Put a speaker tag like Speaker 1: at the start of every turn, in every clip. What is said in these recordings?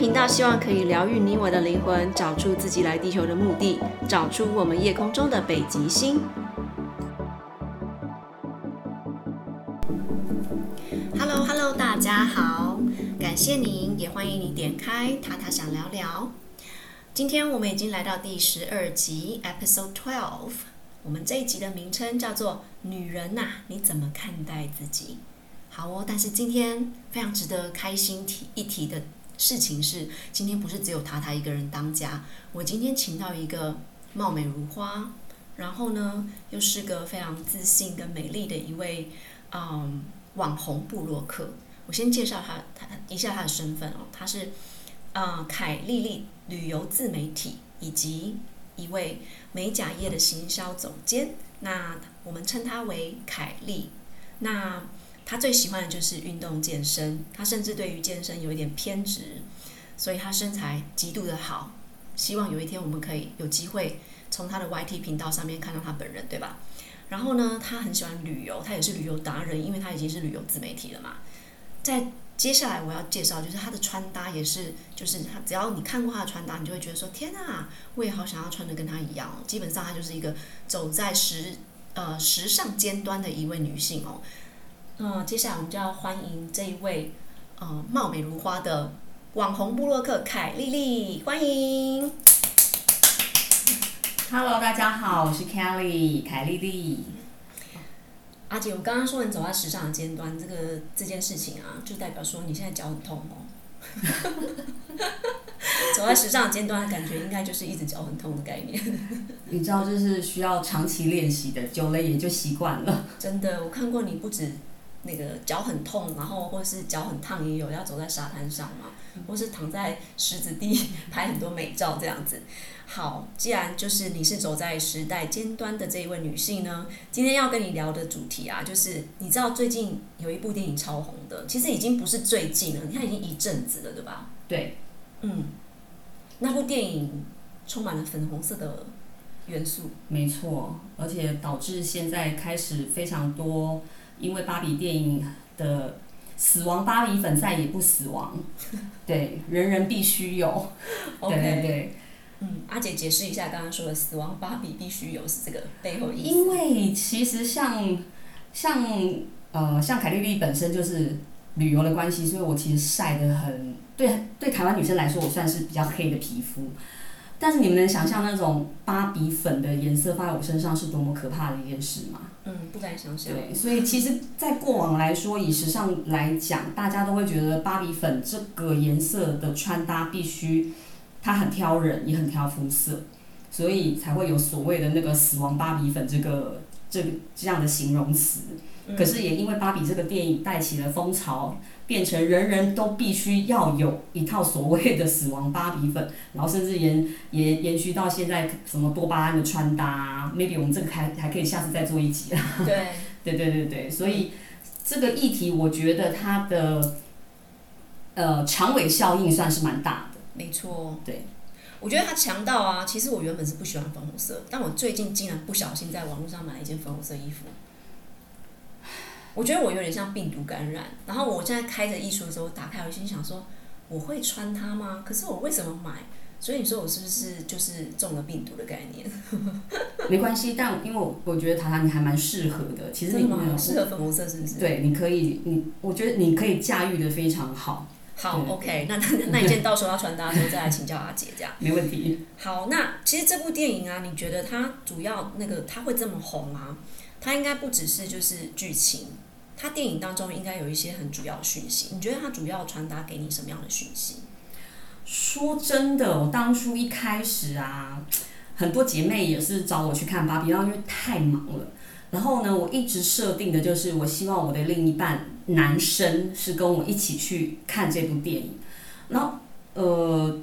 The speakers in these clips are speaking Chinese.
Speaker 1: 频道希望可以疗愈你我的灵魂，找出自己来地球的目的，找出我们夜空中的北极星。Hello Hello，大家好，感谢您，也欢迎你点开塔塔想聊聊。今天我们已经来到第十二集，Episode Twelve。我们这一集的名称叫做“女人呐，你怎么看待自己？”好哦，但是今天非常值得开心提一提的事情是，今天不是只有塔塔一个人当家，我今天请到一个貌美如花，然后呢又是个非常自信跟美丽的一位嗯网红布洛克。我先介绍他他一下他的身份哦，他是啊凯丽丽旅游自媒体以及一位美甲业的行销总监。那我们称他为凯丽。那他最喜欢的就是运动健身，他甚至对于健身有一点偏执，所以他身材极度的好。希望有一天我们可以有机会从他的 YT 频道上面看到他本人，对吧？然后呢，他很喜欢旅游，他也是旅游达人，因为他已经是旅游自媒体了嘛。在接下来我要介绍就是他的穿搭也是，就是他只要你看过他的穿搭，你就会觉得说天啊，我也好想要穿的跟他一样哦。基本上他就是一个走在时呃时尚尖端的一位女性哦。嗯，接下来我们就要欢迎这一位，呃，貌美如花的网红布洛克凯丽丽，欢迎。
Speaker 2: Hello，大家好，我是 Kelly，凯丽丽。
Speaker 1: 阿姐，我刚刚说你走在时尚的尖端，这个这件事情啊，就代表说你现在脚很痛哦。走在时尚的尖端的感觉，应该就是一直脚很痛的概念。
Speaker 2: 你知道，就是需要长期练习的，久了也就习惯了。
Speaker 1: 真的，我看过你不止。那个脚很痛，然后或是脚很烫，也有要走在沙滩上嘛，或是躺在石子地 拍很多美照这样子。好，既然就是你是走在时代尖端的这一位女性呢，今天要跟你聊的主题啊，就是你知道最近有一部电影超红的，其实已经不是最近了，你看已经一阵子了，对吧？
Speaker 2: 对，
Speaker 1: 嗯，那部电影充满了粉红色的元素，
Speaker 2: 没错，而且导致现在开始非常多。因为芭比电影的死亡芭比粉再也不死亡，对，人人必须有。对对对，
Speaker 1: 嗯，阿姐解释一下刚刚说的死亡芭比必须有是这个背后意思。
Speaker 2: 因为其实像像呃像凯莉莉本身就是旅游的关系，所以我其实晒得很，对对台湾女生来说，我算是比较黑的皮肤。但是你们能想象那种芭比粉的颜色放在我身上是多么可怕的一件事吗？
Speaker 1: 嗯，不敢想象。
Speaker 2: 对，所以其实，在过往来说，以时尚来讲，大家都会觉得芭比粉这个颜色的穿搭必须，它很挑人，也很挑肤色，所以才会有所谓的那个“死亡芭比粉”这个这个这样的形容词。可是也因为芭比这个电影带起了风潮。变成人人都必须要有一套所谓的死亡芭比粉，然后甚至延延延续到现在什么多巴胺的穿搭啊，maybe 我们这个还还可以下次再做一集啊。
Speaker 1: 对，
Speaker 2: 对对对对，所以这个议题我觉得它的呃长尾效应算是蛮大的。
Speaker 1: 没错，
Speaker 2: 对，
Speaker 1: 我觉得它强到啊，其实我原本是不喜欢粉红色，但我最近竟然不小心在网络上买了一件粉红色衣服。我觉得我有点像病毒感染，然后我现在开着艺术的时候打开，我心想说我会穿它吗？可是我为什么买？所以你说我是不是就是中了病毒的概念？
Speaker 2: 没关系，但因为我我觉得塔塔你还蛮适合的，其实你蛮
Speaker 1: 适合粉红色，是不是？
Speaker 2: 对，你可以，你我觉得你可以驾驭的非常好。
Speaker 1: 好，OK，那那那一件到时候要穿搭的时候再来请教阿姐，这样
Speaker 2: 没问题。
Speaker 1: 好，那其实这部电影啊，你觉得它主要那个它会这么红啊？它应该不只是就是剧情，它电影当中应该有一些很主要的讯息。你觉得它主要传达给你什么样的讯息？
Speaker 2: 说真的，我当初一开始啊，很多姐妹也是找我去看芭比，然后因为太忙了，然后呢，我一直设定的就是我希望我的另一半男生是跟我一起去看这部电影，然后呃。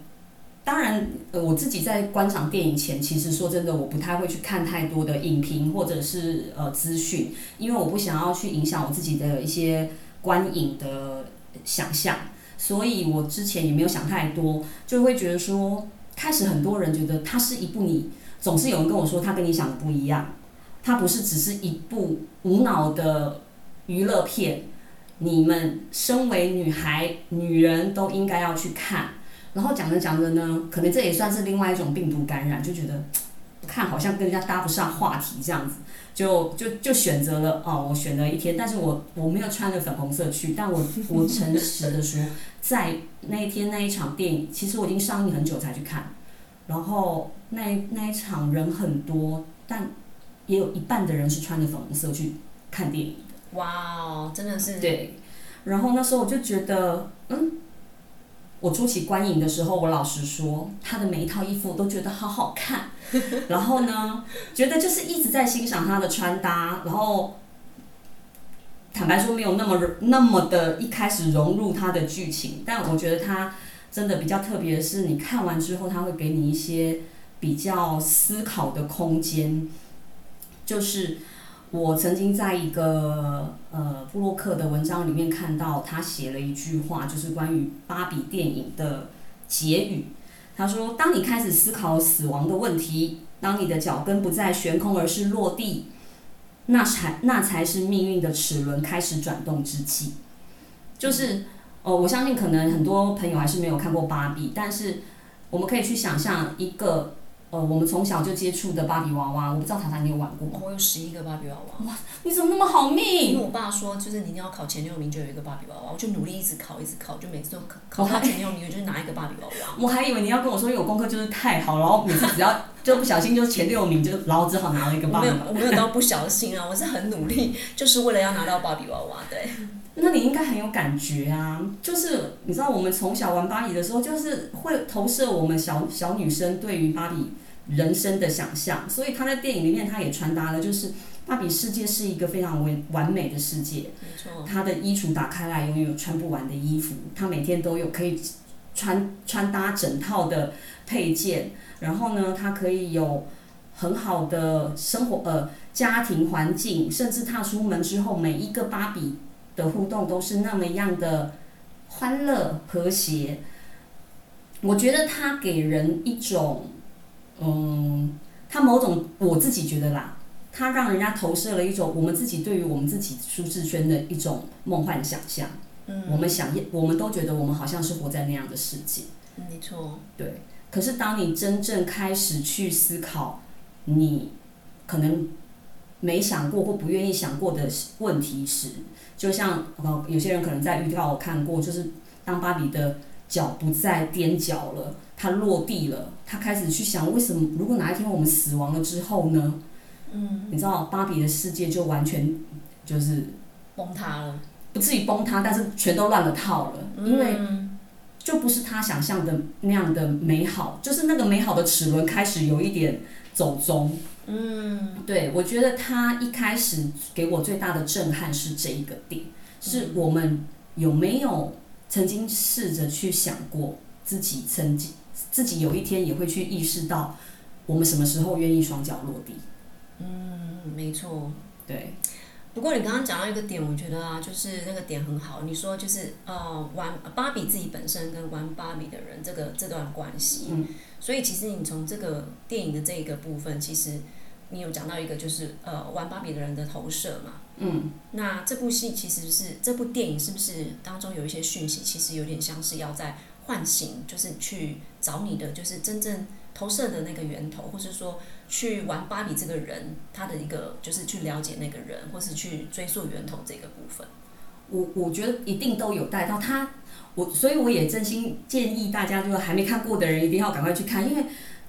Speaker 2: 当然，呃，我自己在观赏电影前，其实说真的，我不太会去看太多的影评或者是呃资讯，因为我不想要去影响我自己的一些观影的想象，所以我之前也没有想太多，就会觉得说，开始很多人觉得它是一部你，总是有人跟我说他跟你想的不一样，它不是只是一部无脑的娱乐片。你们身为女孩、女人都应该要去看。然后讲着讲着呢，可能这也算是另外一种病毒感染，就觉得 看好像跟人家搭不上话题这样子，就就就选择了哦，我选了一天，但是我我没有穿着粉红色去，但我 我诚实的说，在那一天那一场电影，其实我已经上映很久才去看，然后那那一场人很多，但也有一半的人是穿着粉红色去看电影的。
Speaker 1: 哇哦，真的是
Speaker 2: 对，然后那时候我就觉得，嗯。我初期观影的时候，我老实说，他的每一套衣服我都觉得好好看。然后呢，觉得就是一直在欣赏他的穿搭。然后，坦白说，没有那么那么的一开始融入他的剧情。但我觉得他真的比较特别的是，你看完之后，他会给你一些比较思考的空间，就是。我曾经在一个呃布洛克的文章里面看到，他写了一句话，就是关于芭比电影的结语。他说：“当你开始思考死亡的问题，当你的脚跟不再悬空而是落地，那才那才是命运的齿轮开始转动之际。”就是哦，我相信可能很多朋友还是没有看过芭比，但是我们可以去想象一个。呃，我们从小就接触的芭比娃娃，我不知道塔塔你有玩过吗？
Speaker 1: 我有十一个芭比娃娃。
Speaker 2: 哇，你怎么那么好命？
Speaker 1: 因为我爸说，就是你一定要考前六名，就有一个芭比娃娃。我就努力一直考，一直考，就每次都考考到前六名，我就拿一个芭比娃娃。
Speaker 2: 我还以为你要跟我说，因为我功课就是太好，然后每次只要就不小心就前六名，就然后只好拿了一个芭比娃娃。
Speaker 1: 我没有，我没有到不小心啊，我是很努力，就是为了要拿到芭比娃娃。对。
Speaker 2: 那你应该很有感觉啊，就是你知道，我们从小玩芭比的时候，就是会投射我们小小女生对于芭比。人生的想象，所以他在电影里面，他也传达了，就是芭比世界是一个非常完完美的世界。
Speaker 1: 没错。
Speaker 2: 他的衣橱打开来，永远有穿不完的衣服。她每天都有可以穿穿搭整套的配件，然后呢，她可以有很好的生活呃家庭环境，甚至踏出门之后，每一个芭比的互动都是那么样的欢乐和谐。我觉得他给人一种。嗯，他某种我自己觉得啦，他让人家投射了一种我们自己对于我们自己舒适圈的一种梦幻想象。嗯，我们想，我们都觉得我们好像是活在那样的世界。
Speaker 1: 没错。对。
Speaker 2: 可是当你真正开始去思考，你可能没想过或不愿意想过的问题时，就像呃，有些人可能在预告我看过，就是当芭比的脚不再踮脚了。它落地了，他开始去想，为什么如果哪一天我们死亡了之后呢？
Speaker 1: 嗯，
Speaker 2: 你知道芭比的世界就完全就是
Speaker 1: 崩塌了，
Speaker 2: 不至于崩塌，但是全都乱了套了，
Speaker 1: 嗯，
Speaker 2: 因为就不是他想象的那样的美好，就是那个美好的齿轮开始有一点走钟。
Speaker 1: 嗯，
Speaker 2: 对，我觉得他一开始给我最大的震撼是这一个点，是我们有没有曾经试着去想过自己曾经。自己有一天也会去意识到，我们什么时候愿意双脚落地？
Speaker 1: 嗯，没错，
Speaker 2: 对。
Speaker 1: 不过你刚刚讲到一个点，我觉得啊，就是那个点很好。你说就是呃，玩芭比自己本身跟玩芭比的人这个这段关系，
Speaker 2: 嗯，
Speaker 1: 所以其实你从这个电影的这一个部分，其实你有讲到一个就是呃，玩芭比的人的投射嘛，
Speaker 2: 嗯。
Speaker 1: 那这部戏其实是这部电影是不是当中有一些讯息，其实有点像是要在。唤醒，就是去找你的，就是真正投射的那个源头，或是说去玩芭比这个人，他的一个就是去了解那个人，或是去追溯源头这个部分。
Speaker 2: 我我觉得一定都有带到他，我所以我也真心建议大家，就是还没看过的人一定要赶快去看，因为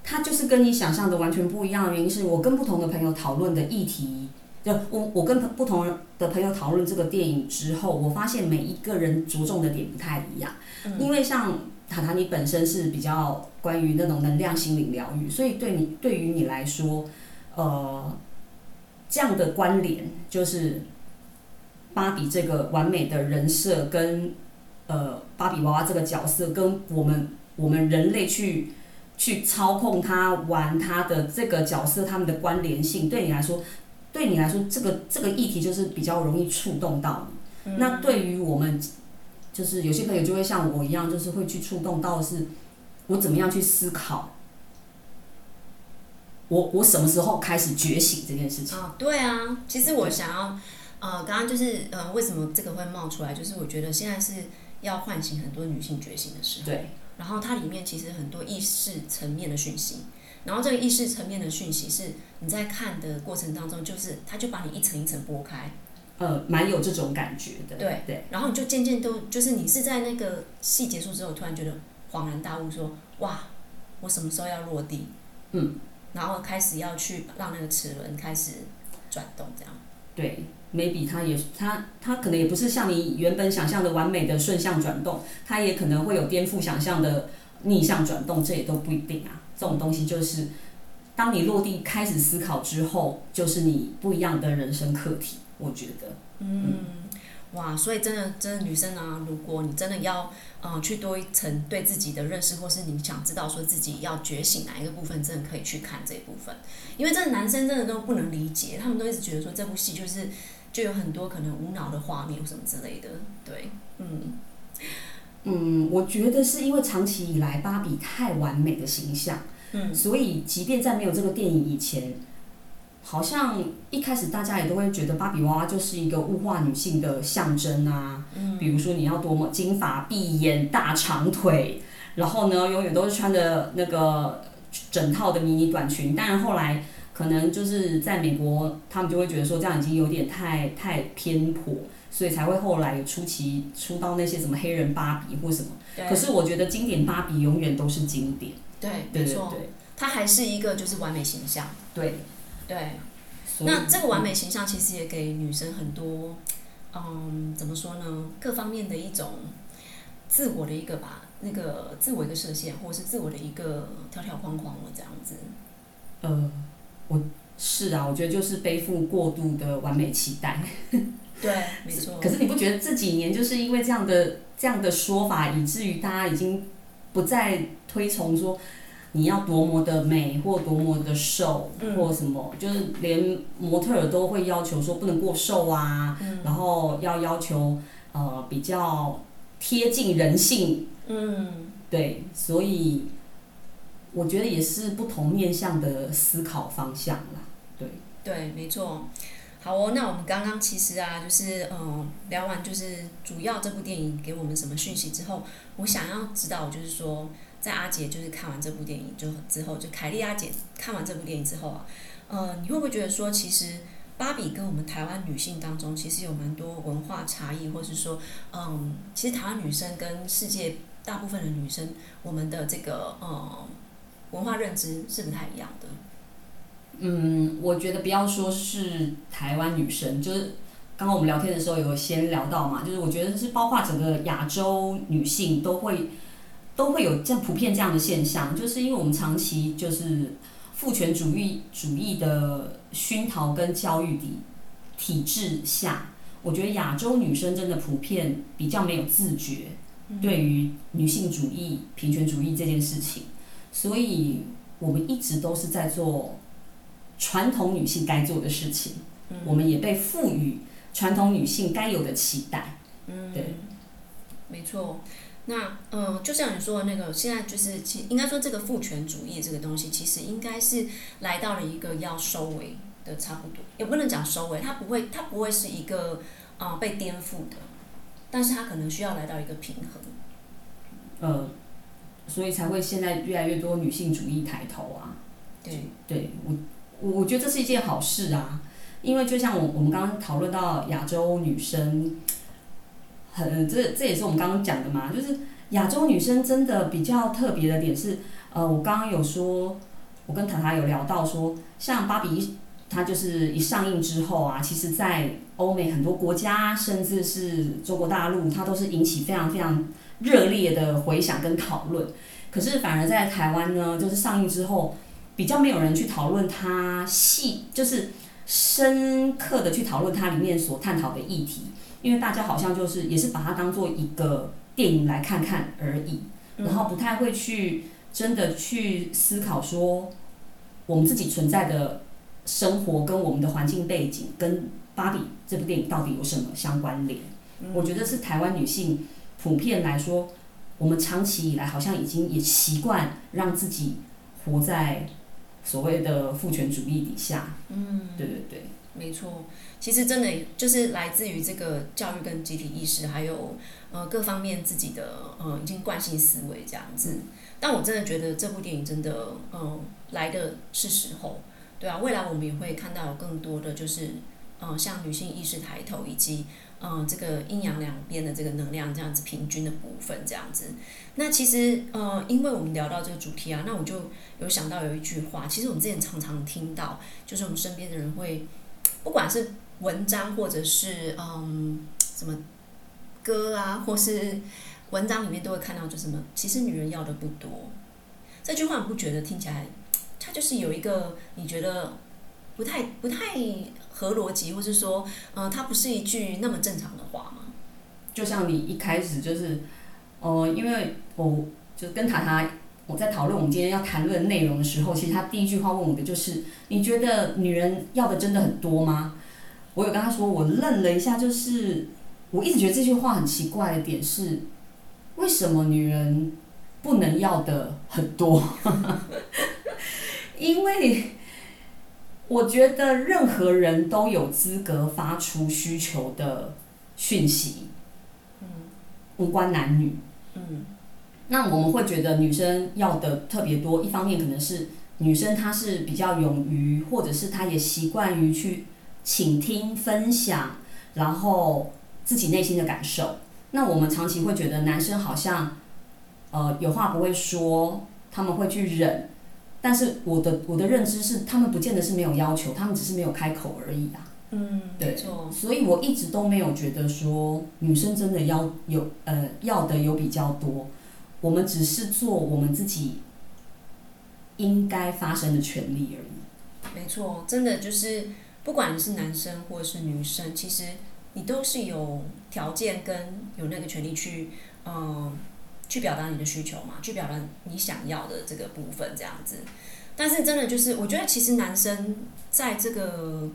Speaker 2: 他就是跟你想象的完全不一样的原因，是我跟不同的朋友讨论的议题，就我我跟不同的朋友讨论这个电影之后，我发现每一个人着重的点不太一样。因为像塔塔，你本身是比较关于那种能量心灵疗愈，所以对你对于你来说，呃，这样的关联就是芭比这个完美的人设跟呃芭比娃娃这个角色跟我们我们人类去去操控他玩他的这个角色他们的关联性，对你来说，对你来说这个这个议题就是比较容易触动到你。那对于我们。就是有些朋友就会像我一样，就是会去触动到的是，我怎么样去思考，我我什么时候开始觉醒这件事情？
Speaker 1: 啊，对啊，其实我想要呃，刚刚就是呃，为什么这个会冒出来？就是我觉得现在是要唤醒很多女性觉醒的时候。
Speaker 2: 对。
Speaker 1: 然后它里面其实很多意识层面的讯息，然后这个意识层面的讯息是你在看的过程当中，就是它就把你一层一层剥开。
Speaker 2: 呃，蛮有这种感觉的。
Speaker 1: 对对。然后你就渐渐都就是你是在那个戏结束之后，突然觉得恍然大悟说，说哇，我什么时候要落地？
Speaker 2: 嗯。
Speaker 1: 然后开始要去让那个齿轮开始转动，这样。
Speaker 2: 对，maybe 它也它它可能也不是像你原本想象的完美的顺向转动，它也可能会有颠覆想象的逆向转动，这也都不一定啊。这种东西就是，当你落地开始思考之后，就是你不一样的人生课题，我觉得。
Speaker 1: 嗯。嗯哇，所以真的，真的女生啊，如果你真的要，呃，去多一层对自己的认识，或是你想知道说自己要觉醒哪一个部分，真的可以去看这一部分。因为这个男生真的都不能理解，他们都一直觉得说这部戏就是就有很多可能无脑的画面什么之类的。对，嗯，
Speaker 2: 嗯，我觉得是因为长期以来芭比太完美的形象，嗯，所以即便在没有这个电影以前。好像一开始大家也都会觉得芭比娃娃就是一个物化女性的象征啊，嗯，比如说你要多么金发碧眼大长腿，然后呢永远都是穿的那个整套的迷你短裙。当然后来可能就是在美国，他们就会觉得说这样已经有点太太偏颇，所以才会后来有出奇出到那些什么黑人芭比或什么。可是我觉得经典芭比永远都是经典。
Speaker 1: 对，没错，它还是一个就是完美形象。
Speaker 2: 对。
Speaker 1: 对，那这个完美形象其实也给女生很多，嗯，怎么说呢？各方面的一种自我的一个吧，那个自我一个设限，或者是自我的一个条条框框了，这样子。
Speaker 2: 呃，我是啊，我觉得就是背负过度的完美期待。
Speaker 1: 对，没错。
Speaker 2: 可是你不觉得这几年就是因为这样的这样的说法，以至于大家已经不再推崇说。你要多么的美，或多么的瘦，或什么，嗯、就是连模特儿都会要求说不能过瘦啊，嗯、然后要要求呃比较贴近人性，嗯，对，所以我觉得也是不同面向的思考方向啦，对，
Speaker 1: 对，没错。好哦，那我们刚刚其实啊，就是嗯、聊完就是主要这部电影给我们什么讯息之后，我想要知道就是说。在阿杰就是看完这部电影就之后，就凯莉阿杰看完这部电影之后啊，呃，你会不会觉得说，其实芭比跟我们台湾女性当中其实有蛮多文化差异，或是说，嗯，其实台湾女生跟世界大部分的女生，我们的这个嗯文化认知是不太一样的。
Speaker 2: 嗯，我觉得不要说是台湾女生，就是刚刚我们聊天的时候有先聊到嘛，就是我觉得是包括整个亚洲女性都会。都会有这样普遍这样的现象，就是因为我们长期就是父权主义主义的熏陶跟教育体体制下，我觉得亚洲女生真的普遍比较没有自觉，对于女性主义、平权主义这件事情，所以我们一直都是在做传统女性该做的事情，我们也被赋予传统女性该有的期待，嗯
Speaker 1: 对，没错。那嗯，就像你说的那个，现在就是其应该说这个父权主义这个东西，其实应该是来到了一个要收尾的差不多，也不能讲收尾，它不会，它不会是一个啊、呃、被颠覆的，但是它可能需要来到一个平衡。
Speaker 2: 呃，所以才会现在越来越多女性主义抬头啊。
Speaker 1: 对，
Speaker 2: 对我我觉得这是一件好事啊，因为就像我我们刚刚讨论到亚洲女生。很，这这也是我们刚刚讲的嘛，就是亚洲女生真的比较特别的点是，呃，我刚刚有说，我跟塔塔有聊到说，像芭比，它就是一上映之后啊，其实在欧美很多国家，甚至是中国大陆，它都是引起非常非常热烈的回响跟讨论。可是反而在台湾呢，就是上映之后，比较没有人去讨论它细，就是深刻的去讨论它里面所探讨的议题。因为大家好像就是也是把它当做一个电影来看看而已，然后不太会去真的去思考说，我们自己存在的生活跟我们的环境背景跟《芭比》这部电影到底有什么相关联？我觉得是台湾女性普遍来说，我们长期以来好像已经也习惯让自己活在所谓的父权主义底下。嗯，对对对。
Speaker 1: 没错，其实真的就是来自于这个教育跟集体意识，还有呃各方面自己的呃已经惯性思维这样子。嗯、但我真的觉得这部电影真的嗯、呃、来的是时候，对啊，未来我们也会看到有更多的就是嗯、呃、像女性意识抬头以及嗯、呃、这个阴阳两边的这个能量这样子平均的部分这样子。那其实呃因为我们聊到这个主题啊，那我就有想到有一句话，其实我们之前常常听到，就是我们身边的人会。不管是文章，或者是嗯什么歌啊，或是文章里面都会看到，就什么其实女人要的不多。这句话你不觉得听起来，它就是有一个你觉得不太不太合逻辑，或是说，呃，它不是一句那么正常的话吗？
Speaker 2: 就像你一开始就是，呃，因为我就跟塔塔。我在讨论我们今天要谈论的内容的时候，其实他第一句话问我的就是：“你觉得女人要的真的很多吗？”我有跟他说，我愣了一下，就是我一直觉得这句话很奇怪的点是，为什么女人不能要的很多？因为我觉得任何人都有资格发出需求的讯息，嗯，无关男女，嗯。那我们会觉得女生要的特别多，一方面可能是女生她是比较勇于，或者是她也习惯于去倾听、分享，然后自己内心的感受。那我们长期会觉得男生好像，呃，有话不会说，他们会去忍。但是我的我的认知是，他们不见得是没有要求，他们只是没有开口而已啊。
Speaker 1: 嗯，
Speaker 2: 对，
Speaker 1: 没错。
Speaker 2: 所以我一直都没有觉得说女生真的要有呃要的有比较多。我们只是做我们自己应该发生的权利而已。
Speaker 1: 没错，真的就是，不管你是男生或者是女生，其实你都是有条件跟有那个权利去，嗯，去表达你的需求嘛，去表达你想要的这个部分这样子。但是真的就是，我觉得其实男生在这个，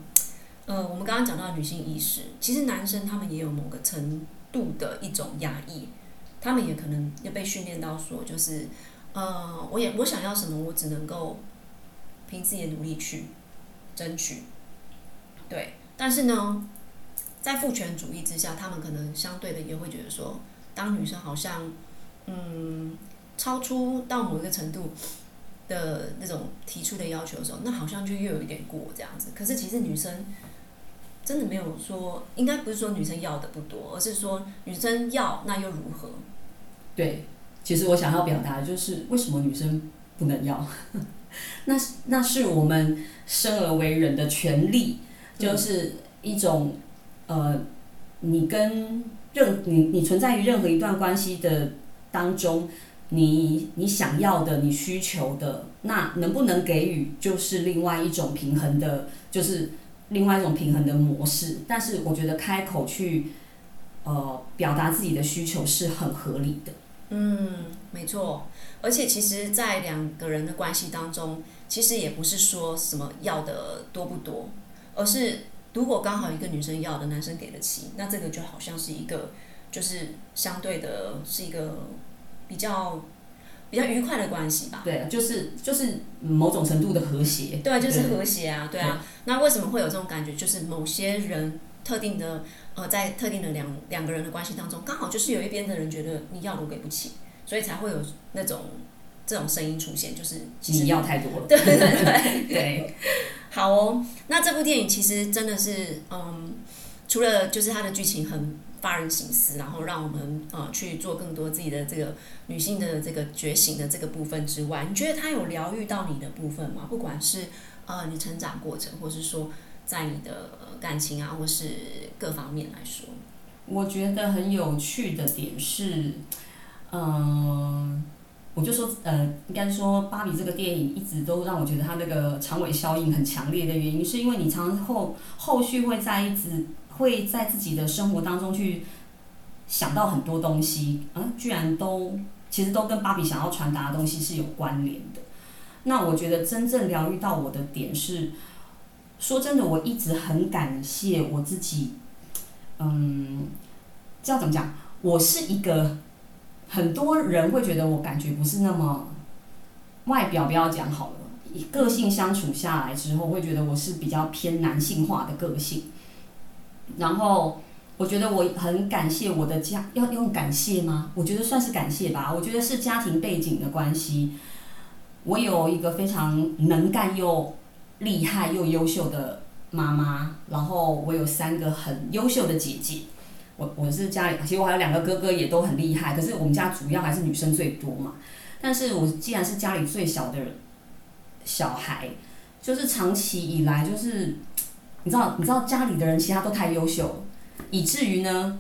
Speaker 1: 呃，我们刚刚讲到女性意识，其实男生他们也有某个程度的一种压抑。他们也可能也被训练到说，就是，呃，我也我想要什么，我只能够凭自己的努力去争取，对。但是呢，在父权主义之下，他们可能相对的也会觉得说，当女生好像，嗯，超出到某一个程度的那种提出的要求的时候，那好像就又有一点过这样子。可是其实女生。真的没有说，应该不是说女生要的不多，而是说女生要那又如何？
Speaker 2: 对，其实我想要表达的就是，为什么女生不能要？那那是我们生而为人的权利，就是一种呃，你跟任你你存在于任何一段关系的当中，你你想要的，你需求的，那能不能给予，就是另外一种平衡的，就是。另外一种平衡的模式，但是我觉得开口去，呃，表达自己的需求是很合理的。
Speaker 1: 嗯，没错。而且其实，在两个人的关系当中，其实也不是说什么要的多不多，而是如果刚好一个女生要的，男生给得起，那这个就好像是一个，就是相对的，是一个比较。比较愉快的关系吧，
Speaker 2: 对，就是就是某种程度的和谐，
Speaker 1: 对，就是和谐啊，对，对啊。那为什么会有这种感觉？就是某些人特定的呃，在特定的两两个人的关系当中，刚好就是有一边的人觉得你要我给不起，所以才会有那种这种声音出现，就是其实
Speaker 2: 你要太多了，
Speaker 1: 对对对对。好哦，那这部电影其实真的是嗯，除了就是它的剧情很。发人省思，然后让我们呃去做更多自己的这个女性的这个觉醒的这个部分之外，你觉得它有疗愈到你的部分吗？不管是呃你成长过程，或是说在你的感情啊，或是各方面来说，
Speaker 2: 我觉得很有趣的点是，嗯、我就说呃，应该说芭比这个电影一直都让我觉得它那个长尾效应很强烈的原因，是因为你常后后续会在一直。会在自己的生活当中去想到很多东西，啊，居然都其实都跟芭比想要传达的东西是有关联的。那我觉得真正疗愈到我的点是，说真的，我一直很感谢我自己。嗯，这要怎么讲？我是一个很多人会觉得我感觉不是那么外表，不要讲好了。以个性相处下来之后，会觉得我是比较偏男性化的个性。然后我觉得我很感谢我的家，要用感谢吗？我觉得算是感谢吧。我觉得是家庭背景的关系。我有一个非常能干又厉害又优秀的妈妈，然后我有三个很优秀的姐姐。我我是家里，其实我还有两个哥哥也都很厉害，可是我们家主要还是女生最多嘛。但是我既然是家里最小的小孩，就是长期以来就是，你知道你知道家里的人其他都太优秀，以至于呢，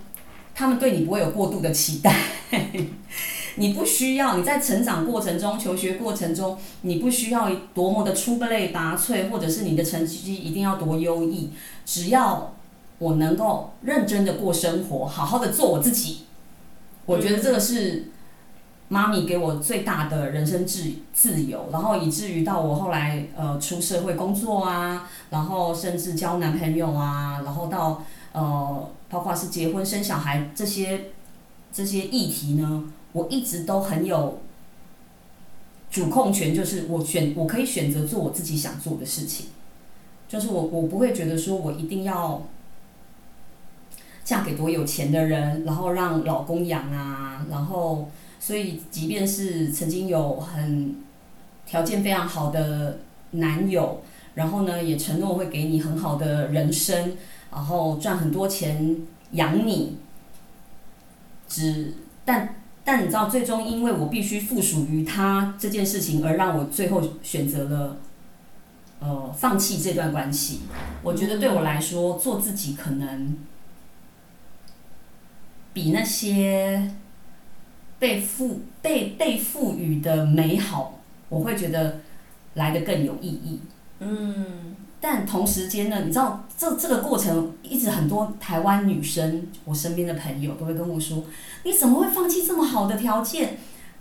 Speaker 2: 他们对你不会有过度的期待。你不需要你在成长过程中、求学过程中，你不需要多么的出类拔萃，或者是你的成绩一定要多优异，只要。我能够认真的过生活，好好的做我自己，我觉得这个是妈咪给我最大的人生自自由，然后以至于到我后来呃出社会工作啊，然后甚至交男朋友啊，然后到呃包括是结婚生小孩这些这些议题呢，我一直都很有主控权，就是我选我可以选择做我自己想做的事情，就是我我不会觉得说我一定要。嫁给多有钱的人，然后让老公养啊，然后所以即便是曾经有很条件非常好的男友，然后呢也承诺会给你很好的人生，然后赚很多钱养你，只但但你知道，最终因为我必须附属于他这件事情，而让我最后选择了呃放弃这段关系。我觉得对我来说，做自己可能。比那些被赋被被赋予的美好，我会觉得来的更有意义。嗯，但同时间呢，你知道这这个过程一直很多台湾女生，我身边的朋友都会跟我说：“你怎么会放弃这么好的条件，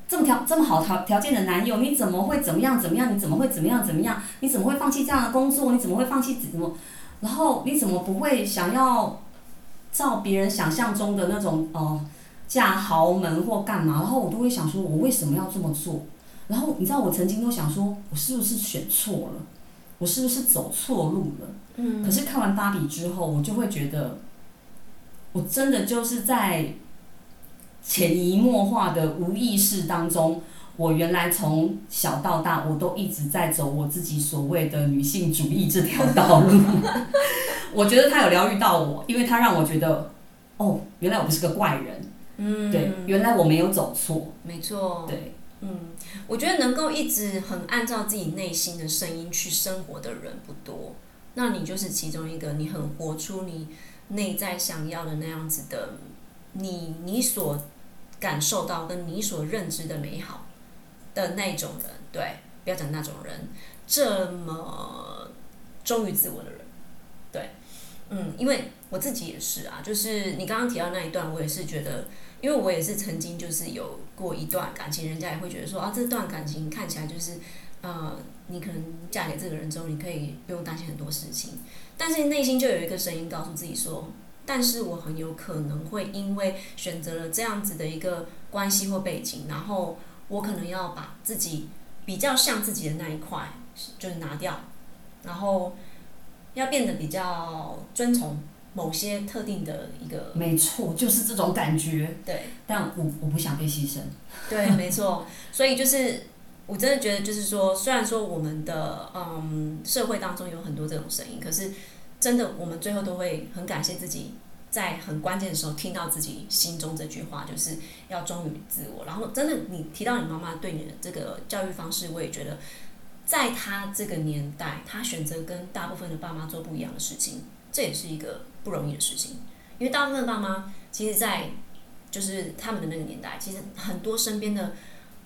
Speaker 2: 这么条这么好条条件的男友？你怎么会怎么样怎么样？你怎么会怎么样怎么样？你怎么会放弃这样的工作？你怎么会放弃怎么？然后你怎么不会想要？”照别人想象中的那种哦、呃，嫁豪门或干嘛，然后我都会想说，我为什么要这么做？然后你知道，我曾经都想说，我是不是选错了？我是不是走错路了？嗯。可是看完芭比之后，我就会觉得，我真的就是在潜移默化的无意识当中，我原来从小到大，我都一直在走我自己所谓的女性主义这条道路。我觉得他有疗愈到我，因为他让我觉得，哦，原来我不是个怪人，嗯，对，原来我没有走错，
Speaker 1: 没错，
Speaker 2: 对，
Speaker 1: 嗯，我觉得能够一直很按照自己内心的声音去生活的人不多，那你就是其中一个，你很活出你内在想要的那样子的，你你所感受到跟你所认知的美好的那种人，对，不要讲那种人，这么忠于自我的人，对。嗯，因为我自己也是啊，就是你刚刚提到那一段，我也是觉得，因为我也是曾经就是有过一段感情，人家也会觉得说啊，这段感情看起来就是，呃，你可能嫁给这个人之后，你可以不用担心很多事情，但是内心就有一个声音告诉自己说，但是我很有可能会因为选择了这样子的一个关系或背景，然后我可能要把自己比较像自己的那一块就是拿掉，然后。要变得比较遵从某些特定的一个，
Speaker 2: 没错，就是这种感觉。
Speaker 1: 对，
Speaker 2: 但我我不想被牺牲。
Speaker 1: 对，没错。所以就是，我真的觉得，就是说，虽然说我们的嗯社会当中有很多这种声音，可是真的，我们最后都会很感谢自己，在很关键的时候听到自己心中这句话，就是要忠于自我。然后，真的，你提到你妈妈对你的这个教育方式，我也觉得。在她这个年代，她选择跟大部分的爸妈做不一样的事情，这也是一个不容易的事情。因为大部分爸妈，其实，在就是他们的那个年代，其实很多身边的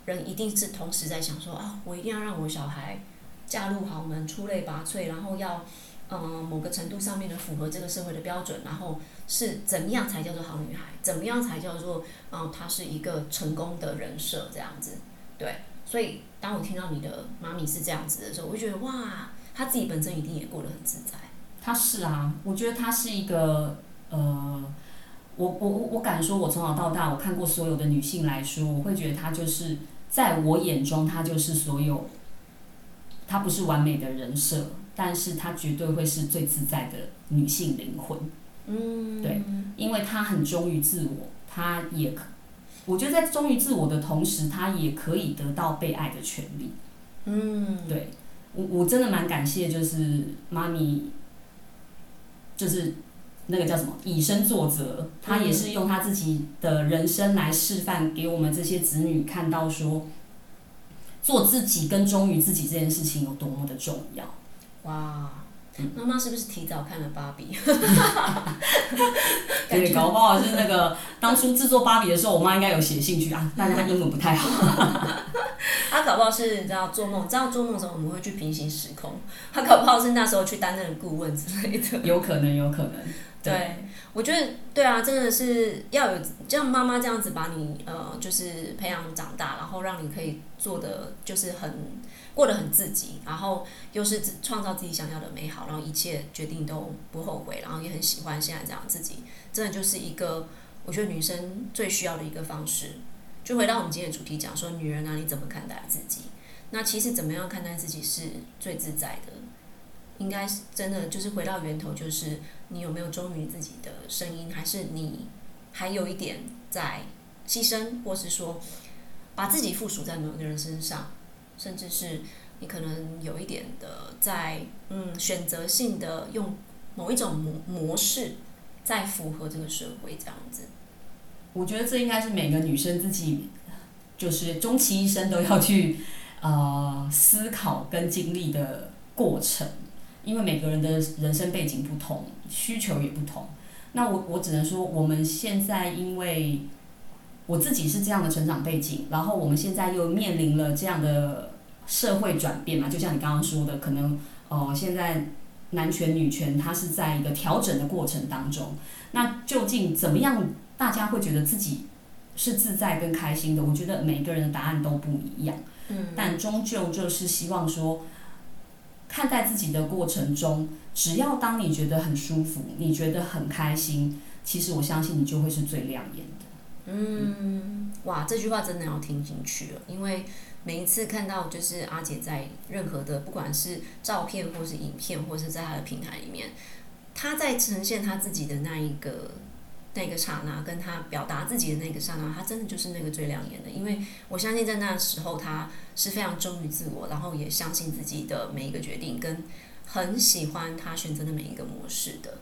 Speaker 1: 人一定是同时在想说啊，我一定要让我小孩嫁入豪门，出类拔萃，然后要嗯某个程度上面的符合这个社会的标准，然后是怎么样才叫做好女孩，怎么样才叫做嗯她是一个成功的人设这样子，对。所以，当我听到你的妈咪是这样子的时候，我就觉得哇，她自己本身一定也过得很自在。
Speaker 2: 她是啊，我觉得她是一个呃，我我我敢说，我从小到大我看过所有的女性来说，我会觉得她就是在我眼中，她就是所有她不是完美的人设，但是她绝对会是最自在的女性灵魂。
Speaker 1: 嗯，
Speaker 2: 对，因为她很忠于自我，她也可，我觉得在忠于自我的同时，她也可以得到被爱的权利。
Speaker 1: 嗯，
Speaker 2: 对，我我真的蛮感谢，就是妈咪，就是。那个叫什么？以身作则，他也是用他自己的人生来示范给我们这些子女看到，说做自己跟忠于自己这件事情有多么的重要。
Speaker 1: 哇，妈妈是不是提早看了芭比？
Speaker 2: 对，搞不好是那个当初制作芭比的时候，我妈应该有写信去啊，但是她英文不太好。
Speaker 1: 她搞不好是你知道做梦，知道做梦的时候我们会去平行时空，她搞不好是那时候去担任顾问之类的。
Speaker 2: 有可能，有可能。
Speaker 1: 对，我觉得对啊，真的是要有像妈妈这样子把你呃，就是培养长大，然后让你可以做的就是很过得很自己，然后又是创造自己想要的美好，然后一切决定都不后悔，然后也很喜欢现在这样自己，真的就是一个我觉得女生最需要的一个方式。就回到我们今天的主题讲说，女人啊，你怎么看待自己？那其实怎么样看待自己是最自在的？应该是真的，就是回到源头，就是你有没有忠于自己的声音，还是你还有一点在牺牲，或是说把自己附属在某个人身上，甚至是你可能有一点的在嗯选择性的用某一种模模式在符合这个社会这样子。
Speaker 2: 我觉得这应该是每个女生自己就是终其一生都要去呃思考跟经历的过程。因为每个人的人生背景不同，需求也不同。那我我只能说，我们现在因为我自己是这样的成长背景，然后我们现在又面临了这样的社会转变嘛，就像你刚刚说的，可能呃现在男权女权它是在一个调整的过程当中。那究竟怎么样，大家会觉得自己是自在跟开心的？我觉得每个人的答案都不一样。嗯，但终究就是希望说。看待自己的过程中，只要当你觉得很舒服，你觉得很开心，其实我相信你就会是最亮眼的。
Speaker 1: 嗯，哇，这句话真的要听进去了，因为每一次看到就是阿姐在任何的不管是照片或是影片，或是在她的平台里面，她在呈现她自己的那一个。那个刹那，跟他表达自己的那个刹那，他真的就是那个最亮眼的。因为我相信在那时候，他是非常忠于自我，然后也相信自己的每一个决定，跟很喜欢他选择的每一个模式的。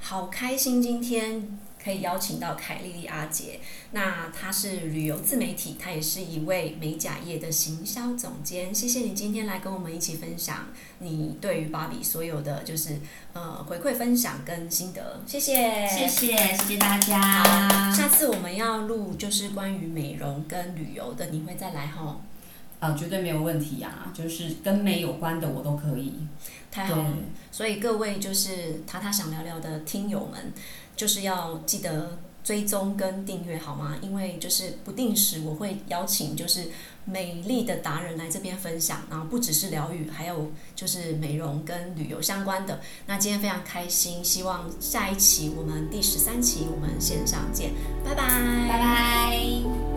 Speaker 1: 好开心今天。可以邀请到凯莉莉阿姐，那她是旅游自媒体，她也是一位美甲业的行销总监。谢谢你今天来跟我们一起分享你对于芭比所有的就是呃回馈分享跟心得，谢谢，
Speaker 2: 谢谢，谢谢大家。
Speaker 1: 下次我们要录就是关于美容跟旅游的，你会再来吼？
Speaker 2: 啊、呃，绝对没有问题呀、啊，就是跟美有关的我都可以。
Speaker 1: 太好了，所以各位就是塔塔想聊聊的听友们。就是要记得追踪跟订阅好吗？因为就是不定时我会邀请就是美丽的达人来这边分享，然后不只是疗愈，还有就是美容跟旅游相关的。那今天非常开心，希望下一期我们第十三期我们线上见，拜拜，
Speaker 2: 拜拜。